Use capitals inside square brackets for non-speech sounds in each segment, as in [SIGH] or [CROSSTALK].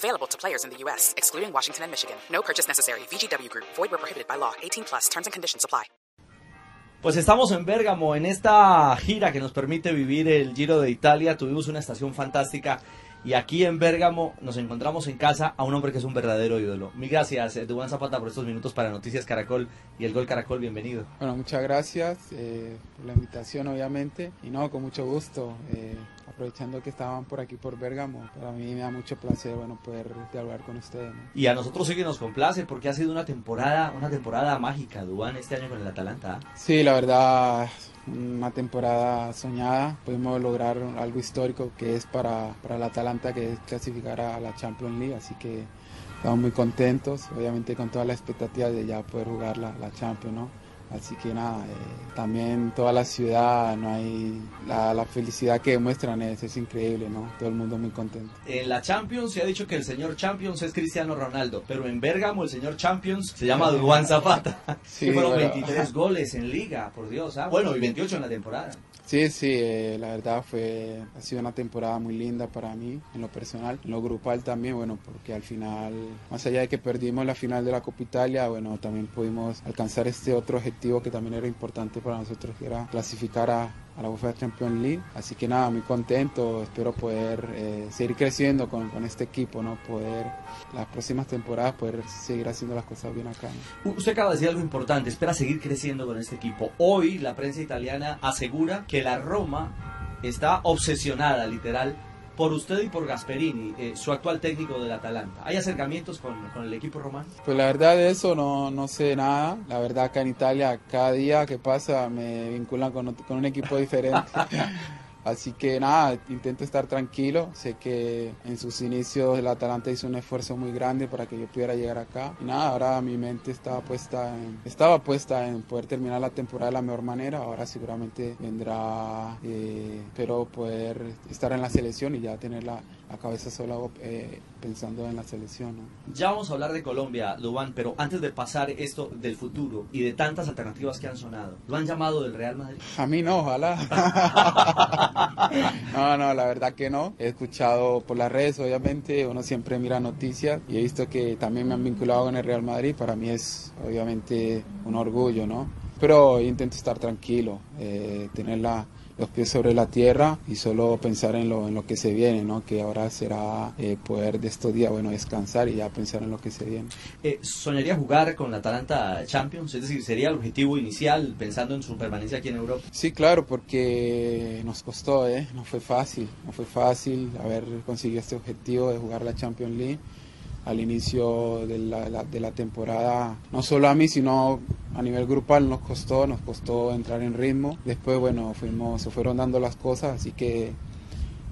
Available to players in the U.S., excluding Washington and Michigan. No purchase necessary. VGW Group. Void where prohibited by law. 18 plus. Terms and conditions apply. Pues estamos en Bérgamo, en esta gira que nos permite vivir el Giro de Italia. Tuvimos una estación fantástica y aquí en Bérgamo nos encontramos en casa a un hombre que es un verdadero ídolo. Mil gracias, Dubán Zapata, por estos minutos para Noticias Caracol y el Gol Caracol. Bienvenido. Bueno, muchas gracias eh, por la invitación, obviamente. Y no, con mucho gusto. Eh, aprovechando que estaban por aquí por Bérgamo, para mí me da mucho placer, bueno, poder dialogar con ustedes. ¿no? Y a nosotros sí que nos complace porque ha sido una temporada, una temporada mágica, Dubán, este año con el Atalanta. Sí, la verdad, una temporada soñada. Pudimos lograr algo histórico que es para, para el Atalanta, que es clasificar a la Champions League. Así que estamos muy contentos, obviamente con toda la expectativa de ya poder jugar la, la Champions, ¿no? Así que nada, eh, también toda la ciudad, no hay la, la felicidad que demuestran es, es, increíble, ¿no? Todo el mundo muy contento. En la Champions se ha dicho que el señor Champions es Cristiano Ronaldo, pero en Bérgamo el señor Champions se llama Duan Zapata. [LAUGHS] Sí, y [LAUGHS] fueron bueno. 23 goles en liga, por Dios, ¿ah? Bueno, y 28 en la temporada. Sí, sí, eh, la verdad fue, ha sido una temporada muy linda para mí, en lo personal, en lo grupal también, bueno, porque al final, más allá de que perdimos la final de la Copa Italia, bueno, también pudimos alcanzar este otro objetivo que también era importante para nosotros, que era clasificar a, a la UEFA Champions League. Así que nada, muy contento, espero poder eh, seguir creciendo con, con, este equipo, ¿no? Poder las próximas temporadas poder seguir haciendo las cosas bien acá. ¿no? Usted acaba de decir algo importante, espera seguir creciendo con este equipo. Hoy la prensa italiana asegura que la Roma está obsesionada, literal, por usted y por Gasperini, eh, su actual técnico del Atalanta. ¿Hay acercamientos con, con, el equipo romano? Pues la verdad de eso no, no sé nada. La verdad acá en Italia cada día que pasa me vinculan con, con un equipo diferente. [LAUGHS] Así que nada, intento estar tranquilo. Sé que en sus inicios el Atalanta hizo un esfuerzo muy grande para que yo pudiera llegar acá. Y nada, ahora mi mente estaba puesta en, estaba puesta en poder terminar la temporada de la mejor manera. Ahora seguramente vendrá, eh, pero poder estar en la selección y ya tener la, la cabeza sola eh, pensando en la selección. ¿no? Ya vamos a hablar de Colombia, Dubán, pero antes de pasar esto del futuro y de tantas alternativas que han sonado, ¿lo han llamado del Real Madrid? A mí no, ojalá. [LAUGHS] no, no, la verdad que no. He escuchado por las redes, obviamente, uno siempre mira noticias y he visto que también me han vinculado con el Real Madrid. Para mí es obviamente un orgullo, ¿no? Pero intento estar tranquilo, eh, tener la los pies sobre la tierra y solo pensar en lo, en lo que se viene, ¿no? que ahora será eh, poder de estos días bueno, descansar y ya pensar en lo que se viene. Eh, ¿Soñaría jugar con la Atalanta Champions? Es decir, ¿sería el objetivo inicial pensando en su permanencia aquí en Europa? Sí, claro, porque nos costó, ¿eh? no fue fácil, no fue fácil haber conseguido este objetivo de jugar la Champions League al inicio de la, de la temporada, no solo a mí, sino a nivel grupal nos costó, nos costó entrar en ritmo. Después, bueno, fuimos, se fueron dando las cosas, así que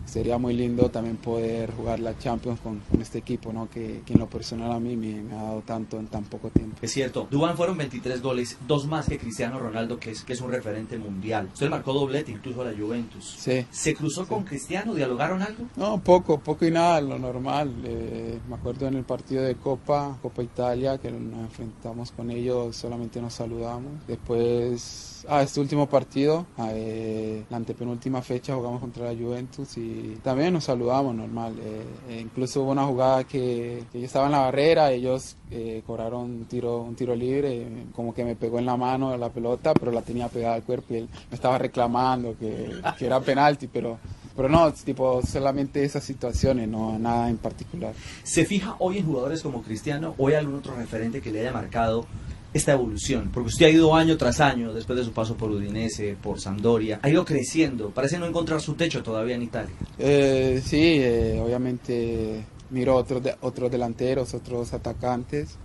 sería muy lindo también poder jugar la Champions con, con este equipo, ¿no? Que, que, en lo personal a mí me, ha dado tanto en tan poco tiempo. Es cierto, Dubán fueron 23 goles, dos más que Cristiano Ronaldo, que es, que es un referente mundial. Usted marcó doblete incluso a la Juventus. Sí. ¿Se cruzó sí. con Cristiano? ¿Dialogaron algo? No, poco, poco y nada, lo normal. Eh, me acuerdo en el partido de Copa, Copa Italia, que nos enfrentamos con ellos, solamente nos saludamos. Después, ah, este último partido, eh, la antepenúltima fecha jugamos contra la Juventus y también nos saludamos normal. Eh, incluso hubo una jugada que, yo estaba en la barrera, ellos eh, cobraron un tiro, un tiro libre, como que me pegó en la mano la pelota, pero la tenía pegada al cuerpo y él me estaba reclamando que, que era penalti, pero pero no, tipo, solamente esas situaciones, no nada en particular. ¿Se fija hoy en jugadores como Cristiano o algún otro referente que le haya marcado esta evolución? Porque usted ha ido año tras año, después de su paso por Udinese, por Sampdoria, ha ido creciendo, parece no encontrar su techo todavía en Italia. Eh, sí, eh, obviamente miro otros, de, otros delanteros, otros atacantes.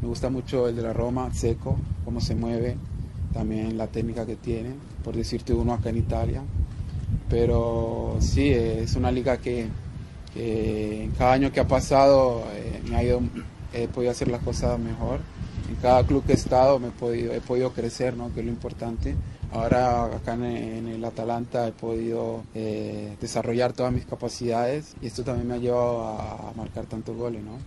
Me gusta mucho el de la Roma, Seco, cómo se mueve, también la técnica que tiene, por decirte uno acá en Italia. Pero sí, eh, es una liga que, que cada año que ha pasado eh, me ha ido, he podido hacer las cosas mejor en cada club que he estado he podido, crecer, ¿no? que es lo importante. Ahora acá en, el Atalanta he podido eh, desarrollar todas mis capacidades y esto también me ha llevado a marcar tantos goles. ¿no?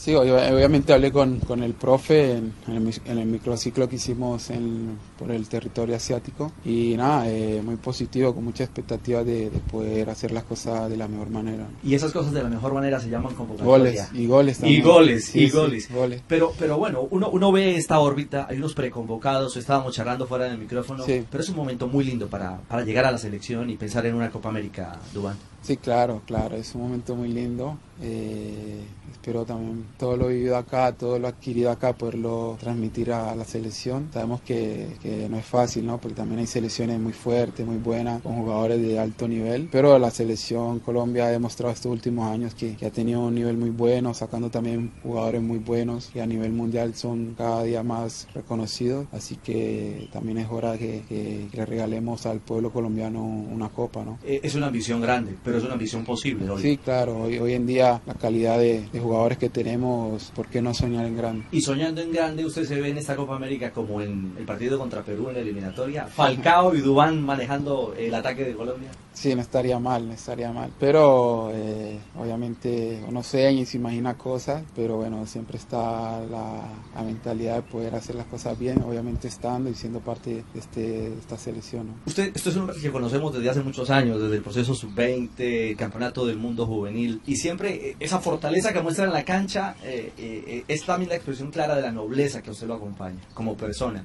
Sí, obviamente hablé con, con el profe en, en, el, microciclo que hicimos en, por el territorio asiático y nada, eh, muy positivo, con mucha expectativa de, poder hacer las cosas de la mejor manera. Y esas cosas de la mejor manera se llaman convocatoria. Goles, y goles también. Y goles, y goles. goles. Pero, pero bueno, uno, uno ve esta órbita, hay unos preconvocados, estábamos charlando fuera del micrófono, pero es un momento muy lindo para, para llegar a la selección y pensar en una Copa América, Dubán. Sí, claro, claro, es un momento muy lindo. Eh, espero también todo lo vivido acá, todo lo adquirido acá, poderlo transmitir a la selección. Sabemos que, no es fácil, ¿no? Porque también hay selecciones muy fuertes, muy buenas, con jugadores de alto nivel. Pero la selección Colombia ha demostrado estos últimos años que, ha tenido un nivel muy bueno, sacando también jugadores muy buenos y a nivel mundial son cada día más reconocidos. Así que también es hora que, que, regalemos al pueblo colombiano una copa, ¿no? Eh, es una ambición grande, pero es una ambición posible. Hoy. Sí, claro. Hoy, hoy en día la calidad de, de jugadores que tenemos, ¿por qué no soñar en grande? Y soñando en grande, usted se ve en esta Copa América como en el partido contra Perú en la eliminatoria, Falcao y Dubán manejando el ataque de Colombia. Sí, no estaría mal, no estaría mal. Pero eh, obviamente uno sueña y se imagina cosas, pero bueno, siempre está la, mentalidad de poder hacer las cosas bien, obviamente estando y siendo parte de, este, esta selección. Usted, esto es un que conocemos desde hace muchos años, desde el proceso sub-20, campeonato del mundo juvenil, y siempre eh, esa fortaleza que muestra en la cancha eh, es también la expresión clara de la nobleza que usted lo acompaña como persona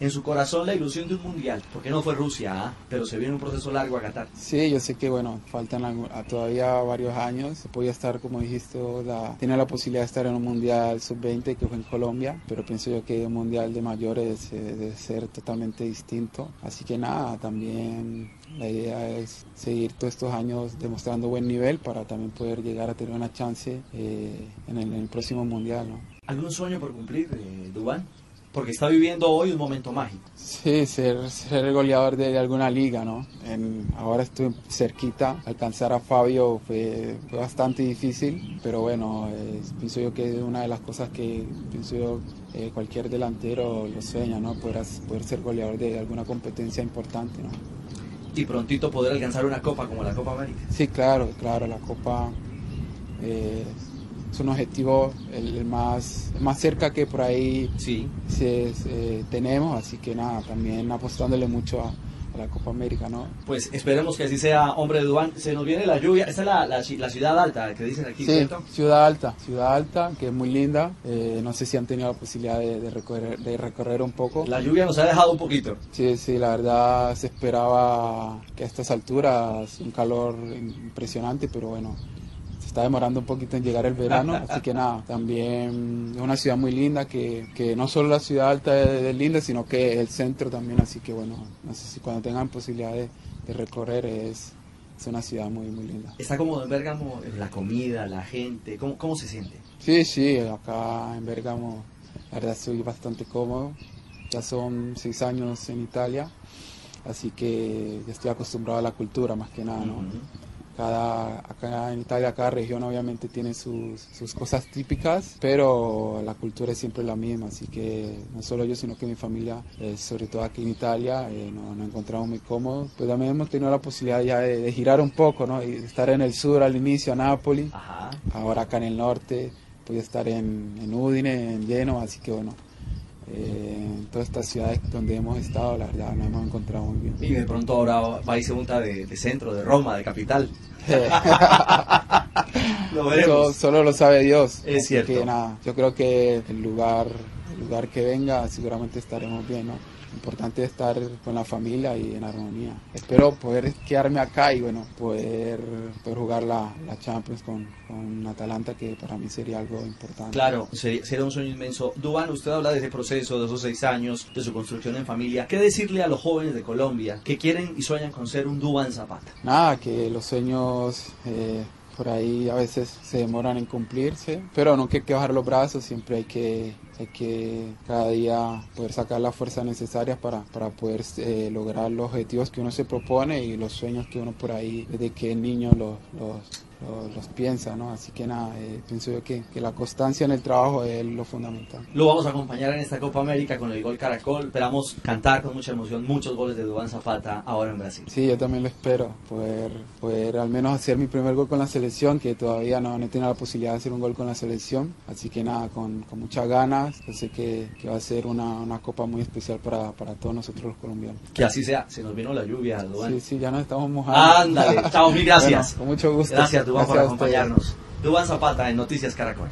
en su corazón la ilusión de un mundial, porque no fue Rusia, ¿ah? pero se viene un proceso largo a Qatar. Sí, yo sé que bueno, faltan todavía varios años, voy a estar, como dijiste, la, tiene la posibilidad de estar en un mundial sub-20 que fue en Colombia, pero pienso yo que un mundial de mayores eh, debe ser totalmente distinto, así que nada, también la idea es seguir todos estos años demostrando buen nivel para también poder llegar a tener una chance eh, en, el, próximo mundial. ¿no? ¿Algún sueño por cumplir, eh, Dubán? Porque está viviendo hoy un momento mágico. Sí, ser, ser el goleador de, alguna liga, ¿no? ahora estoy cerquita, alcanzar a Fabio fue, bastante difícil, pero bueno, pienso yo que es una de las cosas que pienso yo eh, cualquier delantero lo sueña, ¿no? Poder, poder ser goleador de alguna competencia importante, ¿no? Y prontito poder alcanzar una copa como la Copa América. Sí, claro, claro, la Copa... Eh, es un objetivo el, más, más cerca que por ahí sí. tenemos, así que nada, también apostándole mucho a, la Copa América, ¿no? Pues esperemos que así sea, hombre de Dubán. Se nos viene la lluvia, esta es la, la, ciudad alta que dicen aquí, sí, ciudad alta, ciudad alta, que es muy linda. Eh, no sé si han tenido la posibilidad de, recorrer, de recorrer un poco. La lluvia nos ha dejado un poquito. Sí, sí, la verdad se esperaba que a estas alturas un calor impresionante, pero bueno, está demorando un poquito en llegar el verano, [LAUGHS] así que nada, también es una ciudad muy linda, que, que no solo la ciudad alta es, linda, sino que el centro también, así que bueno, no sé si cuando tengan posibilidad de, recorrer es, es una ciudad muy, muy linda. ¿Está cómodo en Bérgamo la comida, la gente? ¿Cómo, ¿Cómo se siente? Sí, sí, acá en Bérgamo la verdad estoy bastante cómodo. Ya son seis años en Italia, así que ya estoy acostumbrado a la cultura más que nada, ¿no? Cada, acá en Italia, cada región obviamente tiene sus, sus, cosas típicas, pero la cultura es siempre la misma, así que no solo yo, sino que mi familia, eh, sobre todo aquí en Italia, eh, nos, encontramos muy cómodos. Pues también hemos tenido la posibilidad ya de, girar un poco, ¿no? Y estar en el sur al inicio, a Nápoles, ahora acá en el norte, pude estar en, en Udine, en Lleno, así que bueno, en todas estas ciudades donde hemos estado, la verdad, nos hemos encontrado muy bien. Y de pronto ahora va y se junta de, centro, de Roma, de capital. [LAUGHS] lo veremos. solo lo sabe Dios. Es cierto. Que, nada, yo creo que el lugar, el lugar que venga, seguramente estaremos bien, ¿no? Importante estar con la familia y en armonía. Espero poder quedarme acá y bueno, poder, poder jugar la, la Champions con, con, Atalanta, que para mí sería algo importante. Claro, sería, sería un sueño inmenso. Duan, usted habla de ese proceso, de esos seis años, de su construcción en familia. ¿Qué decirle a los jóvenes de Colombia que quieren y sueñan con ser un Duan Zapata? Nada, que los sueños... Eh, por ahí a veces se demoran en cumplirse, pero no hay que bajar los brazos, siempre hay que, hay que cada día poder sacar la fuerza necesaria para, para poder eh, lograr los objetivos que uno se propone y los sueños que uno por ahí desde que es niño los los piensa, ¿no? Así que nada, eh, pienso yo que, que, la constancia en el trabajo es lo fundamental. Lo vamos a acompañar en esta Copa América con el gol Caracol. Esperamos cantar con mucha emoción muchos goles de Duván Zapata ahora en Brasil. Sí, yo también lo espero, poder, poder al menos hacer mi primer gol con la selección, que todavía no, no he tenido la posibilidad de hacer un gol con la selección. Así que nada, con, con muchas ganas, yo sé que, que, va a ser una, una Copa muy especial para, para, todos nosotros los colombianos. Que así sea, se nos vino la lluvia, Duván. Sí, sí, ya nos estamos mojando. Ándale, chao, mil gracias. [LAUGHS] Bueno, con mucho gusto. Gracias, Dubán, por acompañarnos. Dubán Zapata en Noticias Caracol.